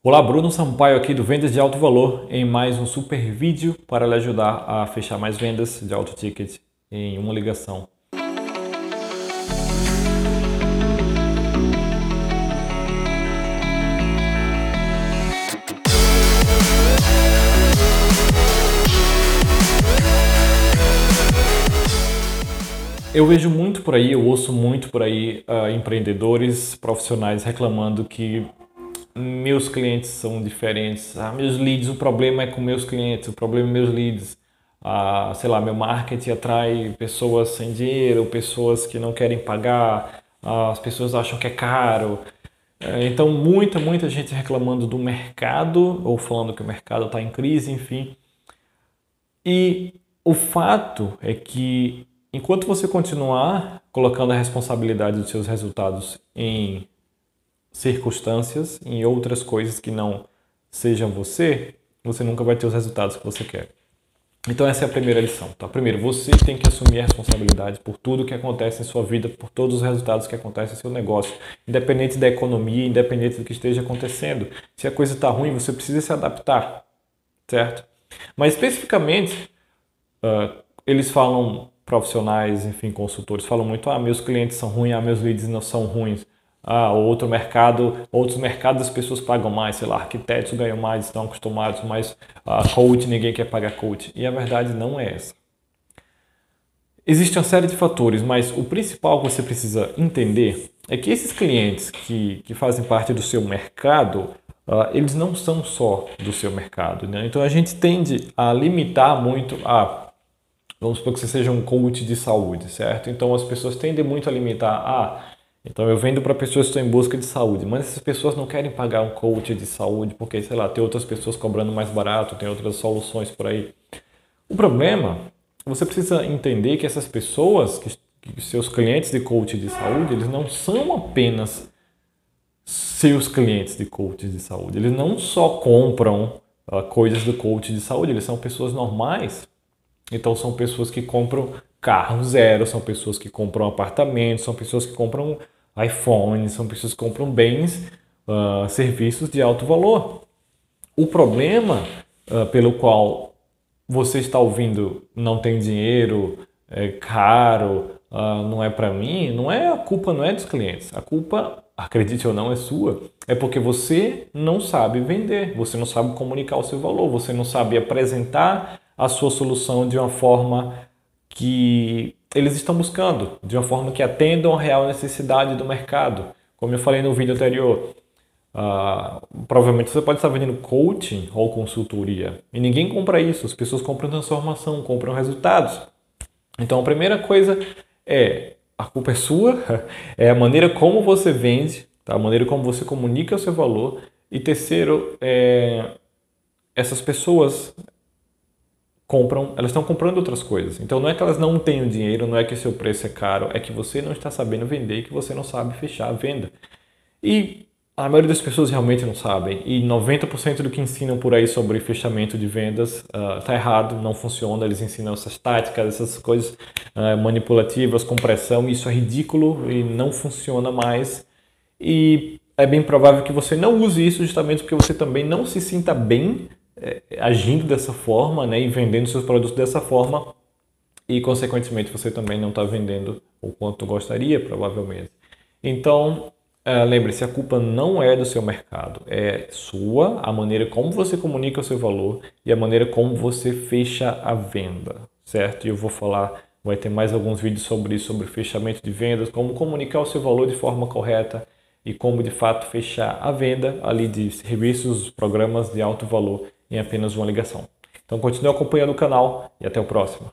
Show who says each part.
Speaker 1: Olá, Bruno Sampaio aqui do Vendas de Alto Valor em mais um super vídeo para lhe ajudar a fechar mais vendas de alto ticket em uma ligação. Eu vejo muito por aí, eu ouço muito por aí uh, empreendedores profissionais reclamando que meus clientes são diferentes. Ah, meus leads, o problema é com meus clientes, o problema é meus leads. Ah, sei lá, meu marketing atrai pessoas sem dinheiro, pessoas que não querem pagar, ah, as pessoas acham que é caro. É, então, muita, muita gente reclamando do mercado, ou falando que o mercado está em crise, enfim. E o fato é que, enquanto você continuar colocando a responsabilidade dos seus resultados em circunstâncias, em outras coisas que não sejam você, você nunca vai ter os resultados que você quer. Então essa é a primeira lição, tá? Primeiro, você tem que assumir a responsabilidade por tudo que acontece em sua vida, por todos os resultados que acontecem em seu negócio, independente da economia, independente do que esteja acontecendo. Se a coisa está ruim, você precisa se adaptar, certo? Mas especificamente, uh, eles falam profissionais, enfim, consultores, falam muito, ah, meus clientes são ruins, ah, meus leads não são ruins ah, outro mercado, outros mercados as pessoas pagam mais, sei lá, arquitetos ganham mais, estão acostumados, mas ah, coach ninguém quer pagar coach. E a verdade não é essa. Existe uma série de fatores, mas o principal que você precisa entender é que esses clientes que, que fazem parte do seu mercado, uh, eles não são só do seu mercado. Né? Então a gente tende a limitar muito a. Vamos supor que você seja um coach de saúde, certo? Então as pessoas tendem muito a limitar a. Ah, então eu vendo para pessoas que estão em busca de saúde, mas essas pessoas não querem pagar um coach de saúde porque, sei lá, tem outras pessoas cobrando mais barato, tem outras soluções por aí. O problema, você precisa entender que essas pessoas, que, que seus clientes de coach de saúde, eles não são apenas seus clientes de coach de saúde. Eles não só compram uh, coisas do coach de saúde, eles são pessoas normais. Então são pessoas que compram carro zero, são pessoas que compram apartamentos, são pessoas que compram iPhone, são pessoas que compram bens, uh, serviços de alto valor. O problema uh, pelo qual você está ouvindo não tem dinheiro, é caro, uh, não é para mim, não é a culpa não é dos clientes. A culpa, acredite ou não, é sua. É porque você não sabe vender, você não sabe comunicar o seu valor, você não sabe apresentar a sua solução de uma forma que eles estão buscando, de uma forma que atendam a real necessidade do mercado. Como eu falei no vídeo anterior, uh, provavelmente você pode estar vendendo coaching ou consultoria e ninguém compra isso. As pessoas compram transformação, compram resultados. Então a primeira coisa é a culpa é sua, é a maneira como você vende, tá? a maneira como você comunica o seu valor. E terceiro, é, essas pessoas compram, elas estão comprando outras coisas. Então não é que elas não tenham dinheiro, não é que seu preço é caro, é que você não está sabendo vender e que você não sabe fechar a venda. E a maioria das pessoas realmente não sabem. E 90% do que ensinam por aí sobre fechamento de vendas está uh, errado, não funciona. Eles ensinam essas táticas, essas coisas uh, manipulativas, com pressão. Isso é ridículo e não funciona mais. E é bem provável que você não use isso justamente porque você também não se sinta bem é, agindo dessa forma né, e vendendo seus produtos dessa forma e, consequentemente, você também não está vendendo o quanto gostaria, provavelmente. Então, é, lembre-se, a culpa não é do seu mercado, é sua, a maneira como você comunica o seu valor e a maneira como você fecha a venda, certo? E eu vou falar, vai ter mais alguns vídeos sobre isso, sobre fechamento de vendas, como comunicar o seu valor de forma correta e como de fato fechar a venda ali de serviços, programas de alto valor em apenas uma ligação. Então continue acompanhando o canal e até o próximo.